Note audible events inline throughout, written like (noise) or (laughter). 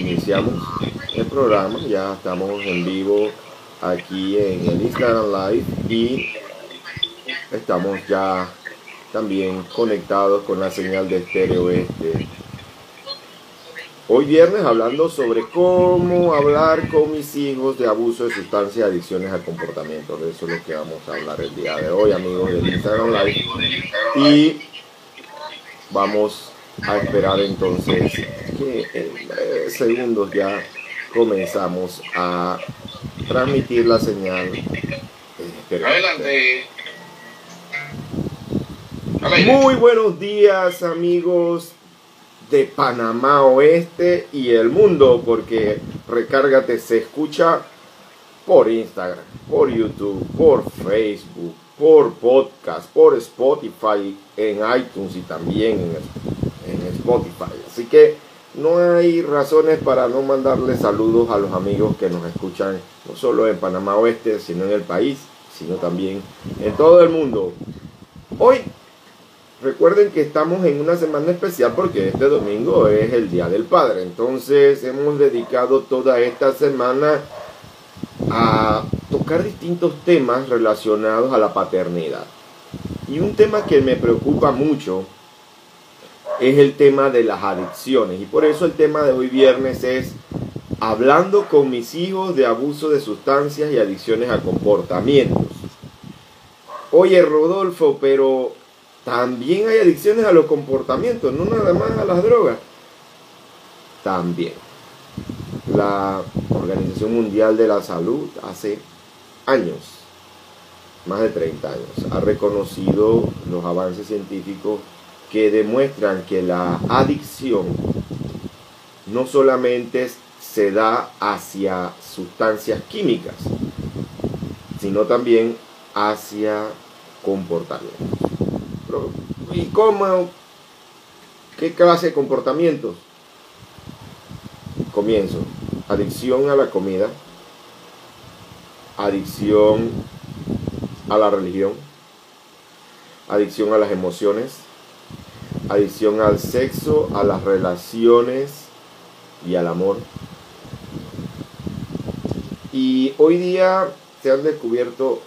iniciamos el programa, ya estamos en vivo aquí en el Instagram Live y estamos ya también conectados con la señal de estéreo este. Hoy viernes hablando sobre cómo hablar con mis hijos de abuso de sustancias y adicciones a comportamientos. De eso es lo que vamos a hablar el día de hoy, amigos del Instagram Live. Y vamos a esperar entonces que en segundos ya comenzamos a transmitir la señal. Adelante. Muy buenos días amigos de Panamá Oeste y el mundo, porque Recárgate se escucha por Instagram, por YouTube, por Facebook, por podcast, por Spotify, en iTunes y también en, Spotify. Así que no hay razones para no mandarle saludos a los amigos que nos escuchan, no solo en Panamá Oeste, sino en el país, sino también en todo el mundo. Hoy Recuerden que estamos en una semana especial porque este domingo es el Día del Padre. Entonces hemos dedicado toda esta semana a tocar distintos temas relacionados a la paternidad. Y un tema que me preocupa mucho es el tema de las adicciones. Y por eso el tema de hoy viernes es hablando con mis hijos de abuso de sustancias y adicciones a comportamientos. Oye, Rodolfo, pero también hay adicciones a los comportamientos, no nada más a las drogas. También. La Organización Mundial de la Salud hace años, más de 30 años, ha reconocido los avances científicos que demuestran que la adicción no solamente se da hacia sustancias químicas, sino también hacia comportamientos. ¿Y cómo? ¿Qué clase de comportamientos? Comienzo. Adicción a la comida. Adicción a la religión. Adicción a las emociones. Adicción al sexo, a las relaciones y al amor. Y hoy día se han descubierto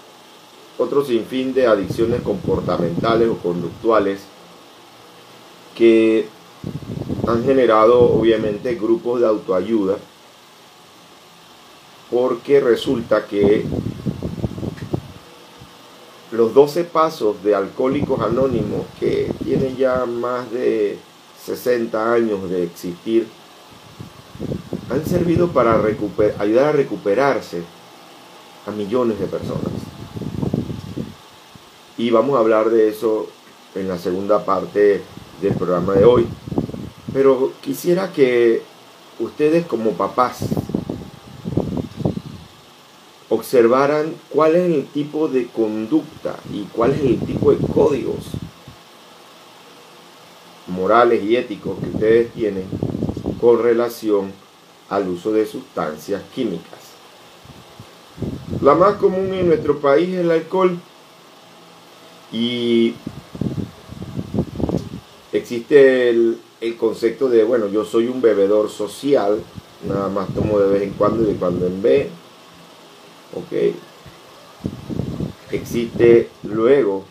otro sinfín de adicciones comportamentales o conductuales que han generado obviamente grupos de autoayuda porque resulta que los 12 pasos de Alcohólicos Anónimos que tienen ya más de 60 años de existir han servido para ayudar a recuperarse a millones de personas. Y vamos a hablar de eso en la segunda parte del programa de hoy. Pero quisiera que ustedes como papás observaran cuál es el tipo de conducta y cuál es el tipo de códigos morales y éticos que ustedes tienen con relación al uso de sustancias químicas. La más común en nuestro país es el alcohol y existe el, concepto de, bueno, yo soy un bebedor social, nada más tomo de vez en cuando y de cuando en vez. Ok. Existe luego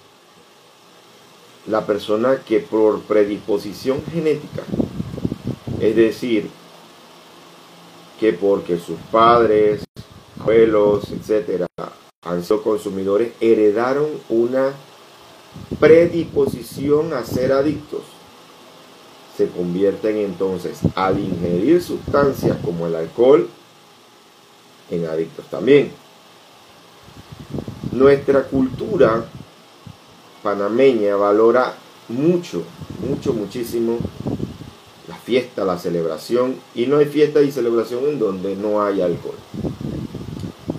la persona que por predisposición genética, es decir, que porque sus padres, abuelos, etcétera, han sido consumidores, heredaron una predisposición a ser adictos se convierten entonces al ingerir sustancias como el alcohol en adictos también. Nuestra cultura panameña valora mucho, mucho, muchísimo la fiesta, la celebración, y no hay fiesta y celebración en donde no hay alcohol.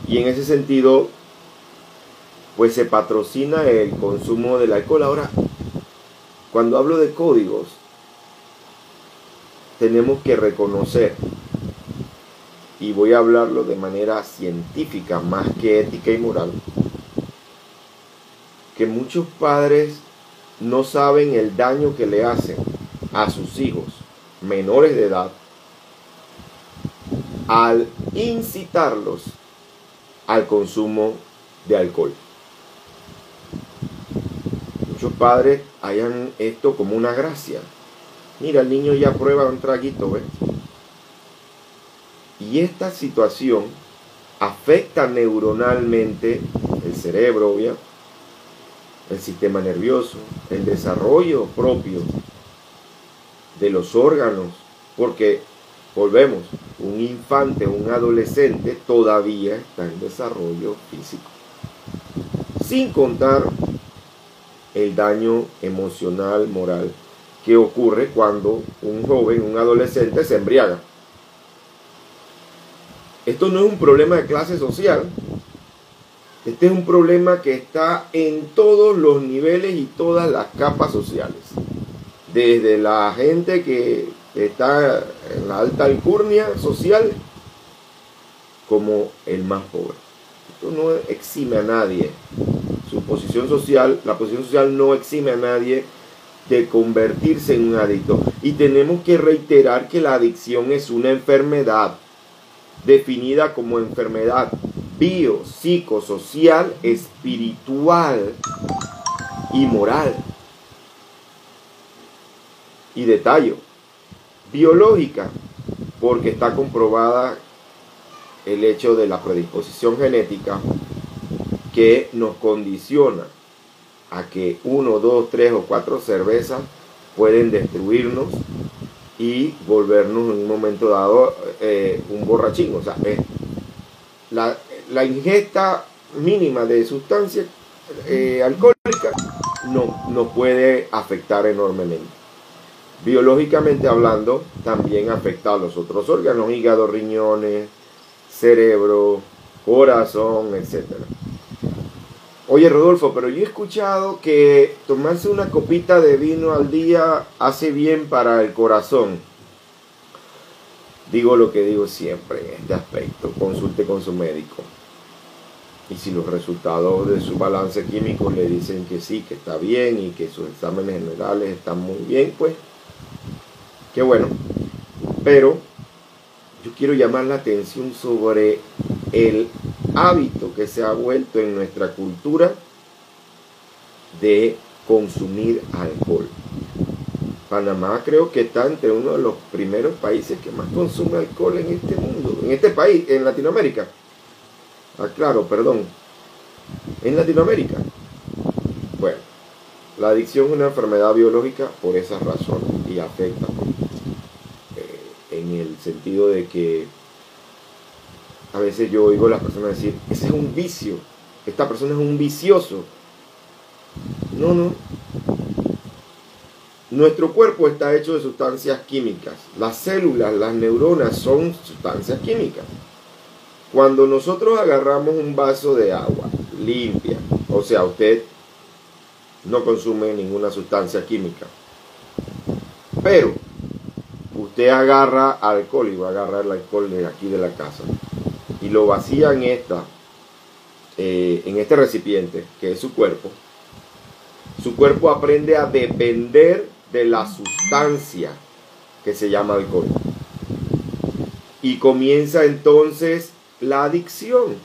Y en ese sentido, pues se patrocina el consumo del alcohol. Ahora, cuando hablo de códigos, tenemos que reconocer, y voy a hablarlo de manera científica más que ética y moral, que muchos padres no saben el daño que le hacen a sus hijos menores de edad al incitarlos al consumo de alcohol. Muchos padres hayan esto como una gracia. Mira, el niño ya prueba un traguito, ¿ves? Y esta situación afecta neuronalmente el cerebro, obvio, el sistema nervioso, el desarrollo propio de los órganos, porque volvemos, un infante, un adolescente todavía está en desarrollo físico. Sin contar el daño emocional, moral, que ocurre cuando un joven, un adolescente se embriaga. Esto no es un problema de clase social, este es un problema que está en todos los niveles y todas las capas sociales. Desde la gente que está en la alta alcurnia social como el más pobre. Esto no exime a nadie. Su posición social, la posición social no exime a nadie de convertirse en un adicto. Y tenemos que reiterar que la adicción es una enfermedad definida como enfermedad bio, psicosocial, espiritual y moral. Y detalle, biológica, porque está comprobada el hecho de la predisposición genética que nos condiciona a que uno, dos, tres o cuatro cervezas pueden destruirnos y volvernos en un momento dado eh, un borrachín. O sea, la, la, ingesta mínima de sustancia eh, alcohólica no, nos puede afectar enormemente biológicamente hablando, también afecta a los otros órganos, hígado, riñones, cerebro, corazón, etc. Oye Rodolfo, pero yo he escuchado que tomarse una copita de vino al día hace bien para el corazón. Digo lo que digo siempre en este aspecto, consulte con su médico. Y si los resultados de su balance químico le dicen que sí, que está bien y que sus exámenes generales están muy bien, pues Qué bueno. Pero yo quiero llamar la atención sobre el hábito que se ha vuelto en nuestra cultura de consumir alcohol. Panamá creo que está entre uno de los primeros países que más consume alcohol en este mundo, en este país, en Latinoamérica. Ah, claro, perdón. En Latinoamérica. Bueno, la adicción es una enfermedad biológica por esa razón y afecta en el sentido de que a veces yo oigo a las personas decir, ese es un vicio, esta persona es un vicioso. No, no. Nuestro cuerpo está hecho de sustancias químicas. Las células, las neuronas son sustancias químicas. Cuando nosotros agarramos un vaso de agua limpia, o sea, usted no consume ninguna sustancia química, pero usted agarra alcohol y va a agarrar el alcohol de aquí de la casa y lo vacía en esta eh, en este recipiente que es su cuerpo su cuerpo aprende a depender de la sustancia que se llama alcohol. Y comienza entonces la adicción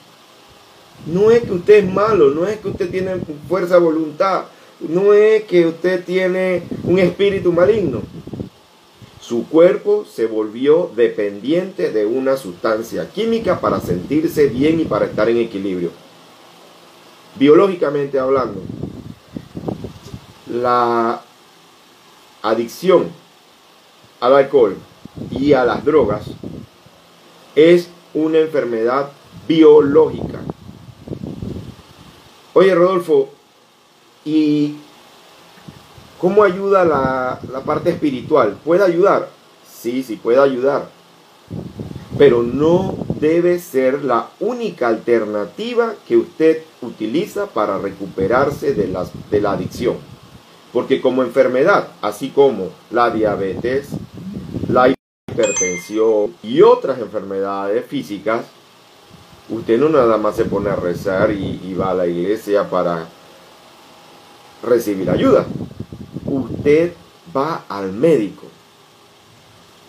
no es que usted es malo no es que usted tiene fuerza de voluntad no es que usted tiene un espíritu maligno su cuerpo se volvió dependiente de una sustancia química para sentirse bien y para estar en equilibrio. Biológicamente hablando, la adicción al alcohol y a las drogas es una enfermedad biológica. Oye, Rodolfo, ¿y ¿Cómo ayuda la, parte espiritual? ¿Puede ayudar? Sí, sí puede ayudar. Pero no debe ser la única alternativa que usted utiliza para recuperarse de la, de la adicción. Porque como enfermedad, así como la diabetes, la hipertensión y otras enfermedades físicas, usted no nada más se pone a rezar y va a la iglesia para recibir ayuda usted va al médico.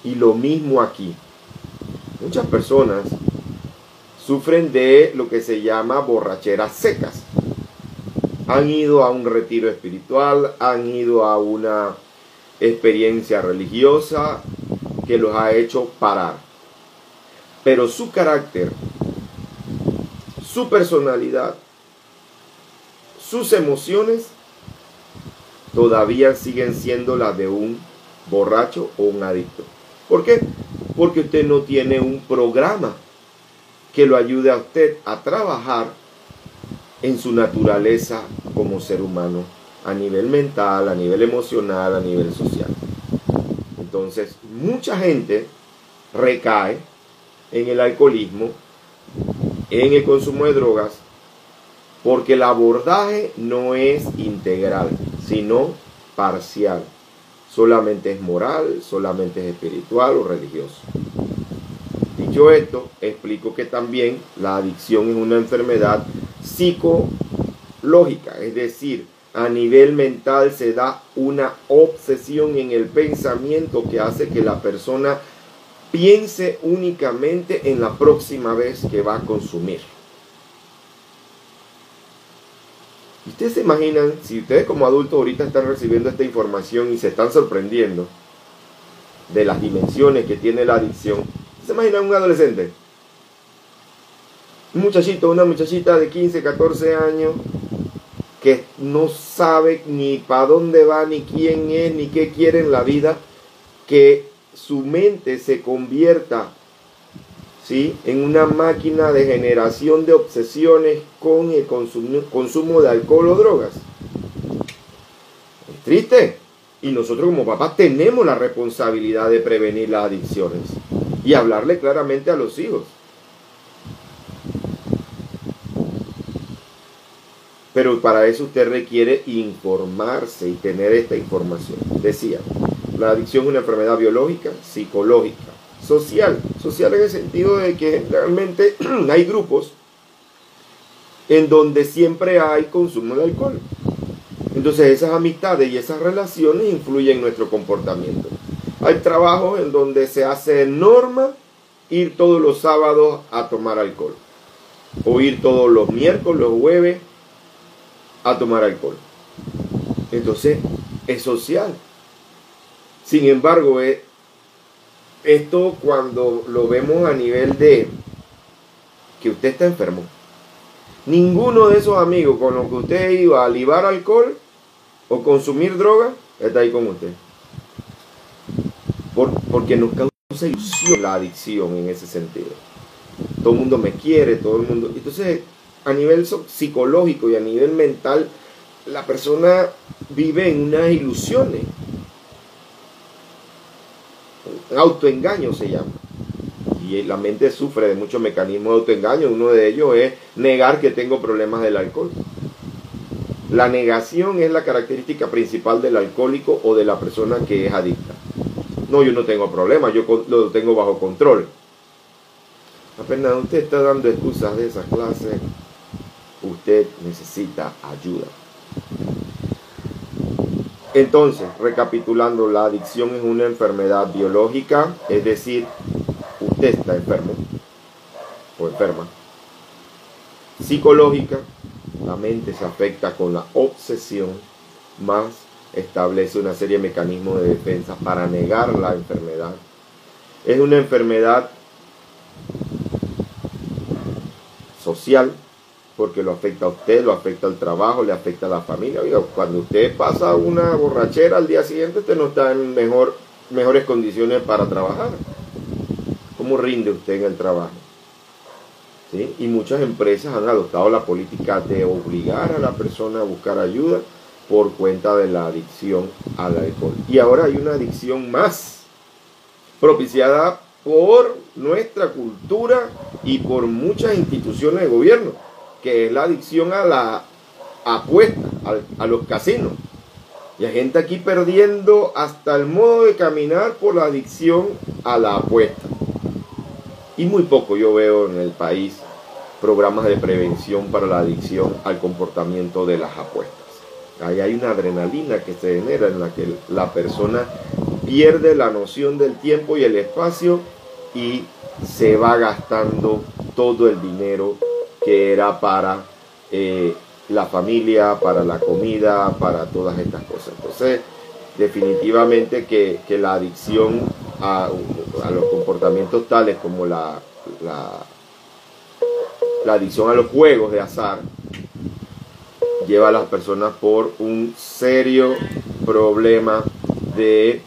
Y lo mismo aquí. Muchas personas sufren de lo que se llama borracheras secas. Han ido a un retiro espiritual, han ido a una experiencia religiosa que los ha hecho parar. Pero su carácter, su personalidad, sus emociones todavía siguen siendo las de un borracho o un adicto. ¿Por qué? Porque usted no tiene un programa que lo ayude a usted a trabajar en su naturaleza como ser humano, a nivel mental, a nivel emocional, a nivel social. Entonces, mucha gente recae en el alcoholismo, en el consumo de drogas, porque el abordaje no es integral, sino parcial. Solamente es moral, solamente es espiritual o religioso. Dicho esto, explico que también la adicción es una enfermedad psicológica, es decir, a nivel mental se da una obsesión en el pensamiento que hace que la persona piense únicamente en la próxima vez que va a consumir. Ustedes se imaginan, si ustedes como adultos ahorita están recibiendo esta información y se están sorprendiendo de las dimensiones que tiene la adicción, ¿se imaginan un adolescente? Un muchachito, una muchachita de 15, 14 años que no sabe ni para dónde va, ni quién es, ni qué quiere en la vida, que su mente se convierta en una máquina de generación de obsesiones con el consumo, de alcohol o drogas. Es triste. Y nosotros como papás tenemos la responsabilidad de prevenir las adicciones y hablarle claramente a los hijos. Pero para eso usted requiere informarse y tener esta información. Decía, la adicción es una enfermedad biológica, psicológica, social. Social en el sentido de que realmente (clears throat) hay grupos en donde siempre hay consumo de alcohol. Entonces esas amistades y esas relaciones influyen en nuestro comportamiento. Hay trabajos en donde se hace norma ir todos los sábados a tomar alcohol. O ir todos los miércoles, los jueves a tomar alcohol. Entonces es social. Sin embargo, es, esto cuando lo vemos a nivel de que usted está enfermo. Ninguno de esos amigos con los que usted iba a libar alcohol o consumir droga está ahí con usted. porque nos causa ilusión la adicción en ese sentido. Todo el mundo me quiere, todo el mundo. Entonces, a nivel psicológico y a nivel mental, la persona vive en unas ilusiones autoengaño se llama. Y la mente sufre de muchos mecanismos de autoengaño. Uno de ellos es negar que tengo problemas del alcohol. La negación es la característica principal del alcohólico o de la persona que es adicta. No, yo no tengo problemas, yo lo tengo bajo control. Apenas usted está dando excusas de esas clases, usted necesita ayuda. Entonces, recapitulando, la adicción es una enfermedad biológica, es decir, usted está enfermo o enferma. Psicológica, la mente se afecta con la obsesión, más establece una serie de mecanismos de defensa para negar la enfermedad. Es una enfermedad social, porque lo afecta a usted, lo afecta al trabajo, le afecta a la familia. Oiga, cuando usted pasa una borrachera al día siguiente, usted no está en mejor, mejores condiciones para trabajar. ¿Cómo rinde usted en el trabajo? ¿Sí? Y muchas empresas han adoptado la política de obligar a la persona a buscar ayuda por cuenta de la adicción al alcohol. Y ahora hay una adicción más propiciada por nuestra cultura y por muchas instituciones de gobierno que es la adicción a la apuesta, a, los casinos. Y hay gente aquí perdiendo hasta el modo de caminar por la adicción a la apuesta. Y muy poco yo veo en el país programas de prevención para la adicción al comportamiento de las apuestas. Ahí hay una adrenalina que se genera en la que la persona pierde la noción del tiempo y el espacio y se va gastando todo el dinero que era para eh, la familia, para la comida, para todas estas cosas. Entonces, definitivamente que, la adicción a, los comportamientos tales como la, la, la adicción a los juegos de azar lleva a las personas por un serio problema de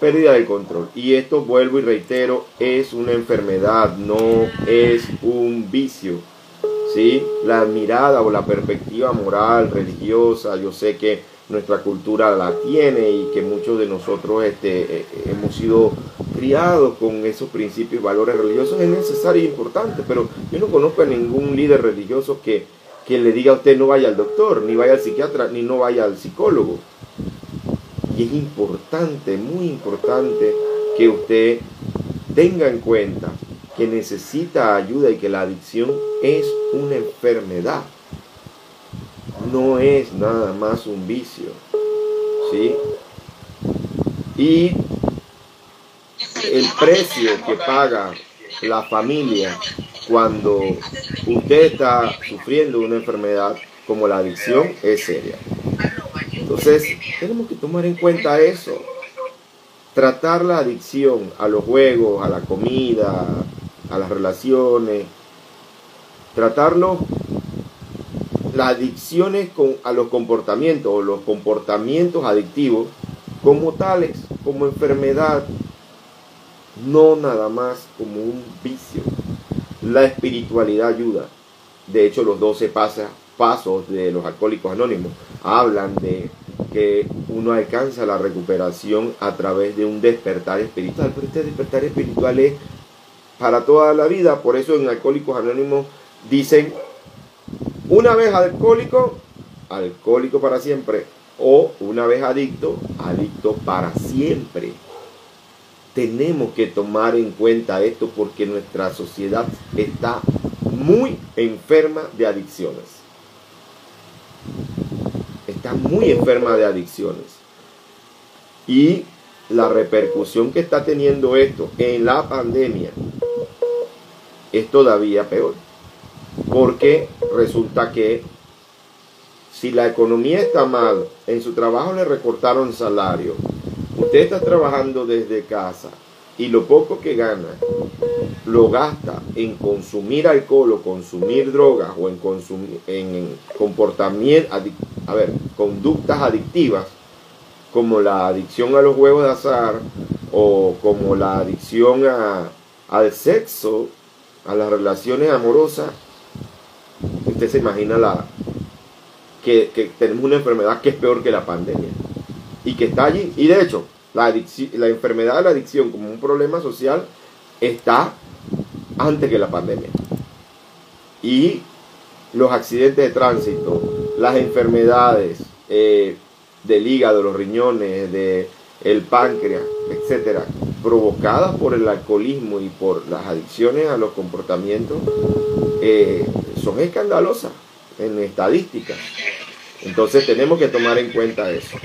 pérdida de control. Y esto, vuelvo y reitero, es una enfermedad, no es un vicio. ¿Sí? La mirada o la perspectiva moral, religiosa, yo sé que nuestra cultura la tiene y que muchos de nosotros este, eh, hemos sido criados con esos principios y valores religiosos, es necesario y importante, pero yo no conozco a ningún líder religioso que, que le diga a usted no vaya al doctor, ni vaya al psiquiatra, ni no vaya al psicólogo. Y es importante, muy importante, que usted tenga en cuenta que necesita ayuda y que la adicción es una enfermedad. No es nada más un vicio. ¿Sí? Y el precio que paga la familia cuando usted está sufriendo una enfermedad como la adicción es seria. Entonces, tenemos que tomar en cuenta eso. Tratar la adicción a los juegos, a la comida, a las relaciones, tratarlo, las adicciones con, a los comportamientos o los comportamientos adictivos como tales, como enfermedad, no nada más como un vicio. La espiritualidad ayuda. De hecho, los 12 pasos de los alcohólicos anónimos hablan de que uno alcanza la recuperación a través de un despertar espiritual. Pero este despertar espiritual es para toda la vida. Por eso en Alcohólicos Anónimos dicen, una vez alcohólico, alcohólico para siempre. O una vez adicto, adicto para siempre. Tenemos que tomar en cuenta esto porque nuestra sociedad está muy enferma de adicciones. Está muy enferma de adicciones. Y la repercusión que está teniendo esto en la pandemia es todavía peor. Porque resulta que si la economía está mal, en su trabajo le recortaron salario, usted está trabajando desde casa y lo poco que gana lo gasta en consumir alcohol o consumir drogas o en, consumir, en comportamiento, a ver, conductas adictivas, como la adicción a los juegos de azar o como la adicción a, al sexo, a las relaciones amorosas, usted se imagina la, que, tenemos una enfermedad que es peor que la pandemia y que está allí. Y de hecho, la, la enfermedad de la adicción como un problema social está antes que la pandemia. Y los accidentes de tránsito, las enfermedades eh, del hígado, los riñones, de el páncreas, etcétera, provocadas por el alcoholismo y por las adicciones a los comportamientos, eh, son escandalosas en estadísticas. Entonces tenemos que tomar en cuenta eso.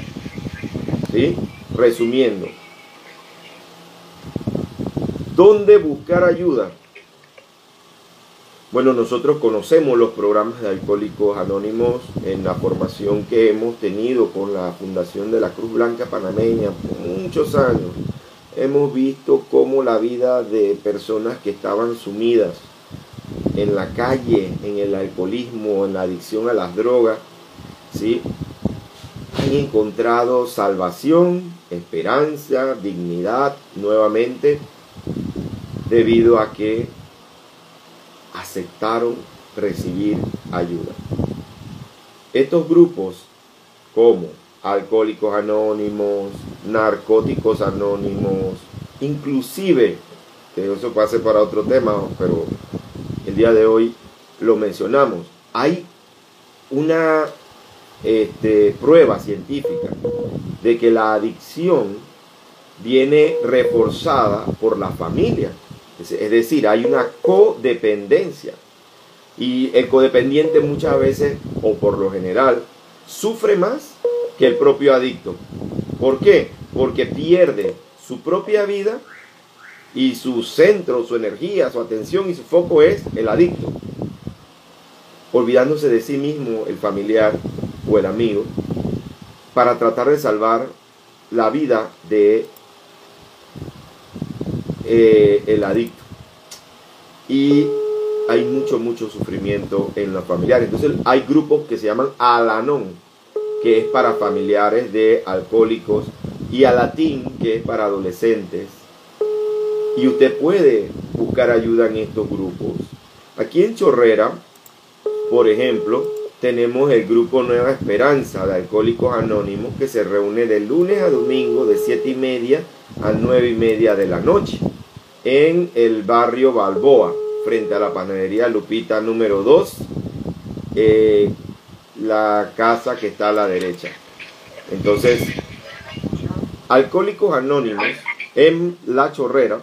¿Sí? Resumiendo, ¿dónde buscar ayuda? Bueno, nosotros conocemos los programas de Alcohólicos Anónimos en la formación que hemos tenido con la Fundación de la Cruz Blanca Panameña por muchos años. Hemos visto cómo la vida de personas que estaban sumidas en la calle, en el alcoholismo, en la adicción a las drogas, ¿sí? han encontrado salvación, esperanza, dignidad nuevamente, debido a que aceptaron recibir ayuda. Estos grupos como Alcohólicos Anónimos, Narcóticos Anónimos, inclusive, que eso pase para otro tema, pero el día de hoy lo mencionamos, hay una este, prueba científica de que la adicción viene reforzada por la familia. Es decir, hay una codependencia. Y el codependiente muchas veces, o por lo general, sufre más que el propio adicto. ¿Por qué? Porque pierde su propia vida y su centro, su energía, su atención y su foco es el adicto, olvidándose de sí mismo el familiar o el amigo para tratar de salvar la vida de eh, el adicto. Y hay mucho, mucho sufrimiento en los familiares. Entonces hay grupos que se llaman Alanón, que es para familiares de alcohólicos, y Alatín, que es para adolescentes. Y usted puede buscar ayuda en estos grupos. Aquí en Chorrera, por ejemplo, tenemos el grupo Nueva Esperanza de Alcohólicos Anónimos que se reúne de lunes a domingo de 7 y media a 9 y media de la noche en el barrio Balboa, frente a la panadería Lupita número 2, eh, la casa que está a la derecha. Entonces, Alcohólicos Anónimos en La Chorrera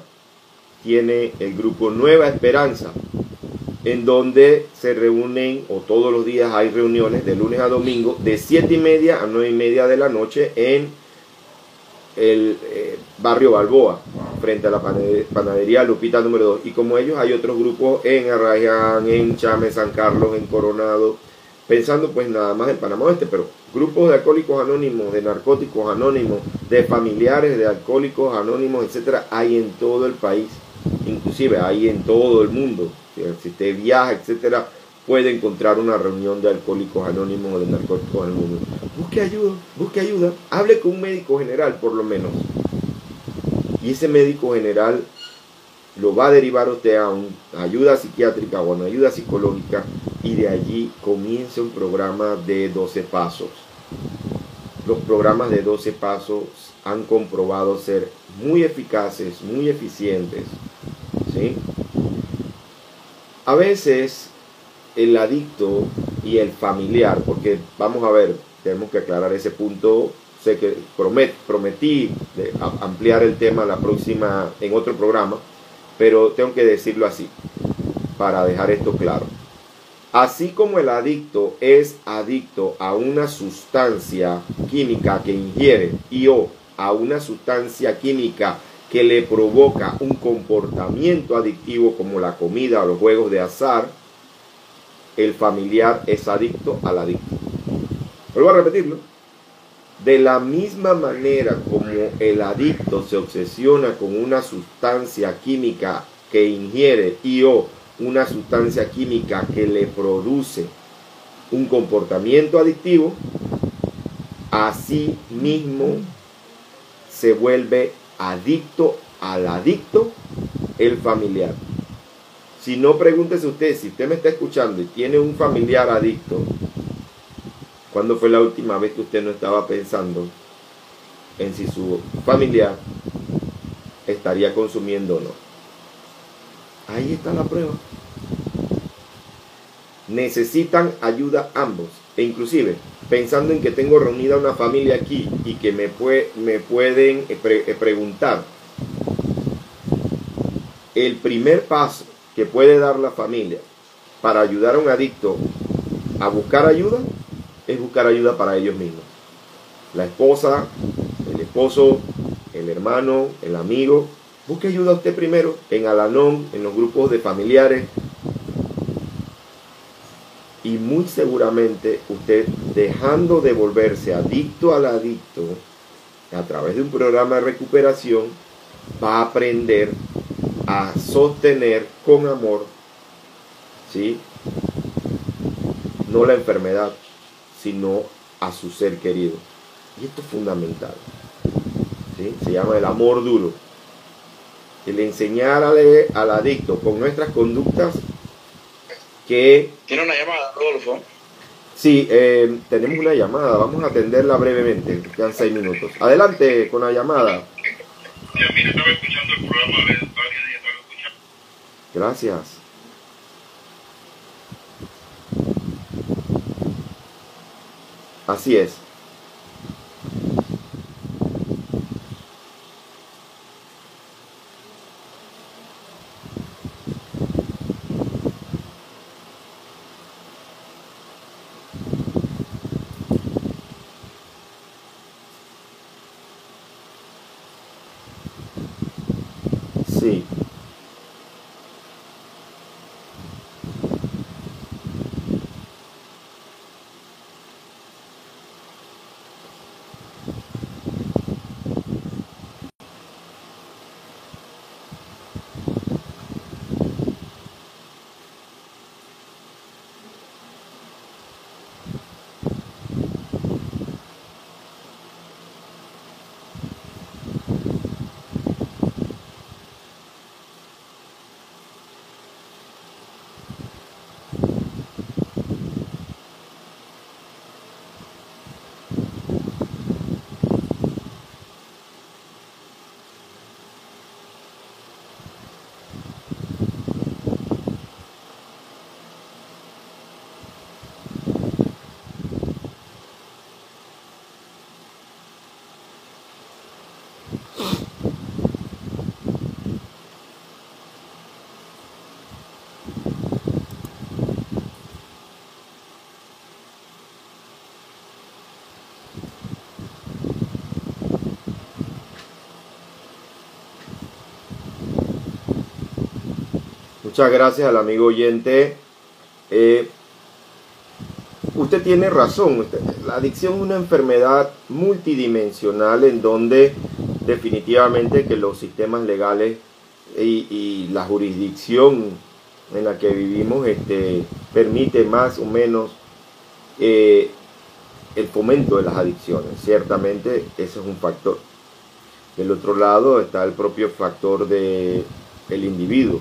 tiene el grupo Nueva Esperanza, en donde se reúnen, o todos los días hay reuniones de lunes a domingo, de 7 y media a 9 y media de la noche en el eh, barrio Balboa, frente a la panadería Lupita número 2. Y como ellos hay otros grupos en Arrayán, en Chame, San Carlos, en Coronado, pensando pues nada más en Panamá Oeste, pero grupos de alcohólicos anónimos, de narcóticos anónimos, de familiares de alcohólicos anónimos, etcétera, hay en todo el país, inclusive hay en todo el mundo. Si usted viaja, etcétera, puede encontrar una reunión de alcohólicos anónimos o de narcóticos anónimos. Busque ayuda, busque ayuda, hable con un médico general por lo menos. Y ese médico general lo va a derivar usted a una ayuda psiquiátrica o a una ayuda psicológica y de allí comienza un programa de 12 pasos. Los programas de 12 pasos han comprobado ser muy eficaces, muy eficientes. ¿sí? A veces el adicto y el familiar, porque vamos a ver, tenemos que aclarar ese punto. Sé que prometí ampliar el tema la próxima en otro programa, pero tengo que decirlo así para dejar esto claro. Así como el adicto es adicto a una sustancia química que ingiere y o a una sustancia química que le provoca un comportamiento adictivo como la comida o los juegos de azar, el familiar es adicto al adicto. Vuelvo a repetirlo. De la misma manera como el adicto se obsesiona con una sustancia química que ingiere y o una sustancia química que le produce un comportamiento adictivo, así mismo se vuelve adicto al adicto el familiar. Si no, pregúntese usted, si usted me está escuchando y tiene un familiar adicto, ¿cuándo fue la última vez que usted no estaba pensando en si su familiar estaría consumiendo o no? Ahí está la prueba. Necesitan ayuda ambos. E inclusive, pensando en que tengo reunida una familia aquí y que me, me pueden eh, eh, preguntar, el primer paso que puede dar la familia para ayudar a un adicto a buscar ayuda es buscar ayuda para ellos mismos. La esposa, el esposo, el hermano, el amigo, busque ayuda a usted primero en Alanón, en los grupos de familiares. Y muy seguramente usted dejando de volverse adicto al adicto a través de un programa de recuperación va a aprender a sostener con amor, ¿sí? No la enfermedad, sino a su ser querido. Y esto es fundamental. ¿sí? Se llama el amor duro. El enseñar al adicto con nuestras conductas que... Tiene una llamada, Rodolfo. Sí, eh, tenemos una llamada. Vamos a atenderla brevemente. Quedan seis minutos. Adelante con la llamada. estaba escuchando el programa Gracias. Así es. Muchas gracias al amigo oyente. Eh, usted tiene razón. La adicción es una enfermedad multidimensional en donde definitivamente que los sistemas legales y, la jurisdicción en la que vivimos este, permite más o menos eh, el fomento de las adicciones. Ciertamente ese es un factor. Del otro lado está el propio factor de el individuo.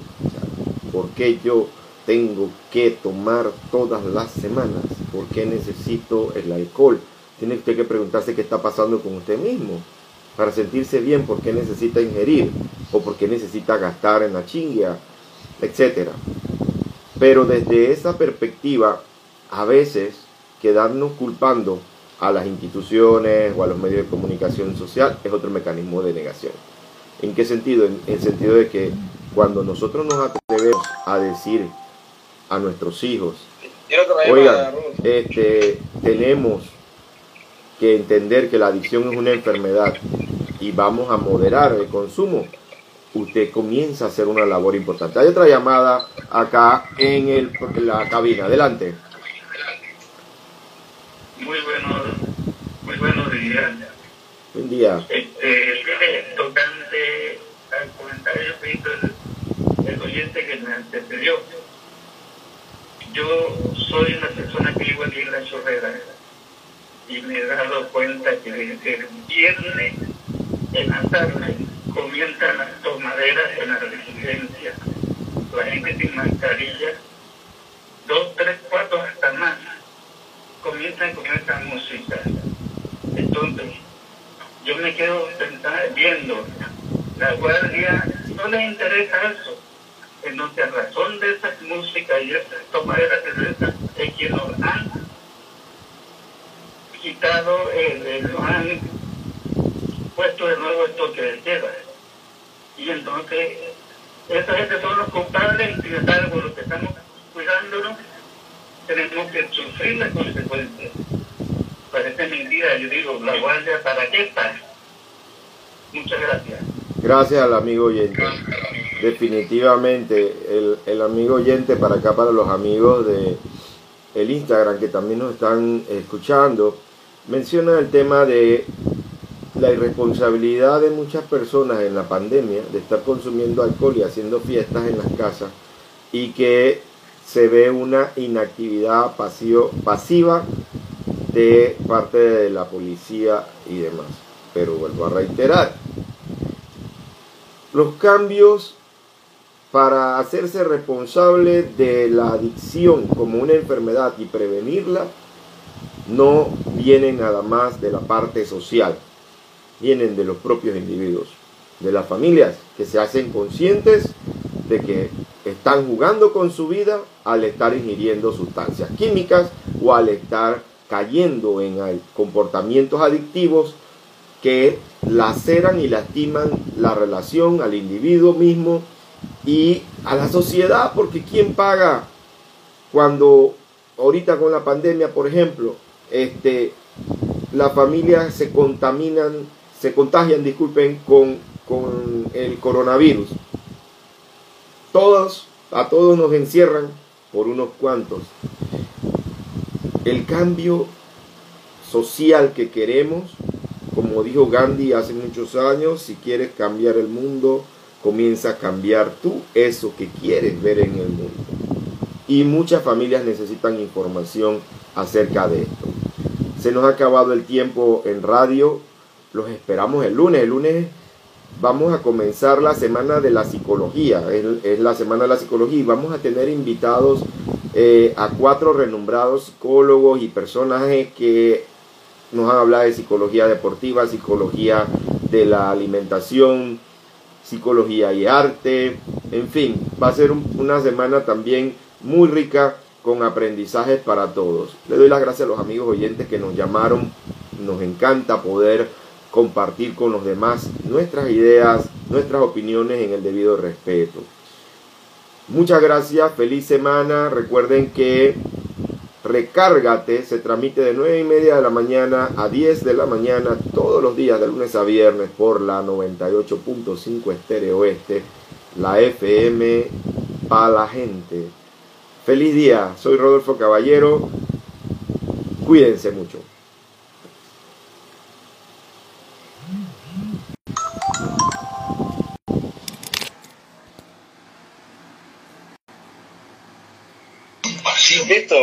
¿Por qué yo tengo que tomar todas las semanas? ¿Por qué necesito el alcohol? Tiene usted que preguntarse qué está pasando con usted mismo. Para sentirse bien, ¿por qué necesita ingerir? ¿O por qué necesita gastar en la chingia? Etcétera. Pero desde esa perspectiva, a veces quedarnos culpando a las instituciones o a los medios de comunicación social es otro mecanismo de negación. ¿En qué sentido? En el sentido de que cuando nosotros nos atrevemos a decir a nuestros hijos, oigan, este, tenemos que entender que la adicción es una enfermedad y vamos a moderar el consumo, usted comienza a hacer una labor importante. Hay otra llamada acá en, el, en la cabina. Adelante. Muy buenos, muy buenos días. Buen día. Este, tocante al comentario que hizo el, oyente que me antecedió. Yo soy una persona que vivo aquí en la chorrera y me he dado cuenta que desde el viernes en la tarde comienzan las tomaderas en la residencia. La gente sin mascarilla, dos, tres, cuatro, hasta más, comienzan con esta música. Entonces, yo me quedo viendo, la guardia no le interesa eso. Entonces, a razón de esas músicas y esas tomaderas de cerveza, es que nos han quitado, el, el- nos han puesto de nuevo el toque de queda. Y entonces, esa gente son los culpables y sin embargo, los que estamos cuidándonos, tenemos que sufrir las consecuencias. Parece mentira, yo digo, la guardia, ¿para qué está? Muchas gracias. Gracias al amigo oyente. Definitivamente, el, el amigo oyente para acá, para los amigos de el Instagram que también nos están escuchando, menciona el tema de la irresponsabilidad de muchas personas en la pandemia de estar consumiendo alcohol y haciendo fiestas en las casas y que se ve una inactividad pasiva de parte de la policía y demás. Pero vuelvo a reiterar, los cambios para hacerse responsable de la adicción como una enfermedad y prevenirla no vienen nada más de la parte social, vienen de los propios individuos, de las familias que se hacen conscientes de que están jugando con su vida al estar ingiriendo sustancias químicas o al estar cayendo en comportamientos adictivos que laceran y lastiman la relación al individuo mismo y a la sociedad, porque ¿quién paga cuando ahorita con la pandemia, por ejemplo, este, las familias se contaminan, se contagian, disculpen, con, con el coronavirus? Todos, a todos nos encierran por unos cuantos. El cambio social que queremos, como dijo Gandhi hace muchos años, si quieres cambiar el mundo, comienza a cambiar tú eso que quieres ver en el mundo. Y muchas familias necesitan información acerca de esto. Se nos ha acabado el tiempo en radio. Los esperamos el lunes. El lunes vamos a comenzar la semana de la psicología. Es, la semana de la psicología y vamos a tener invitados eh, a cuatro renombrados psicólogos y personajes que nos han hablado de psicología deportiva, psicología de la alimentación, psicología y arte, en fin, va a ser un- una semana también muy rica con aprendizajes para todos. Le doy las gracias a los amigos oyentes que nos llamaron, nos encanta poder compartir con los demás nuestras ideas, nuestras opiniones en el debido respeto. Muchas gracias, feliz semana, recuerden que Recárgate se transmite de 9 y media de la mañana a 10 de la mañana todos los días de lunes a viernes por la 98.5 Estéreo Oeste, la FM para la gente. Feliz día, soy Rodolfo Caballero, cuídense mucho. Listo.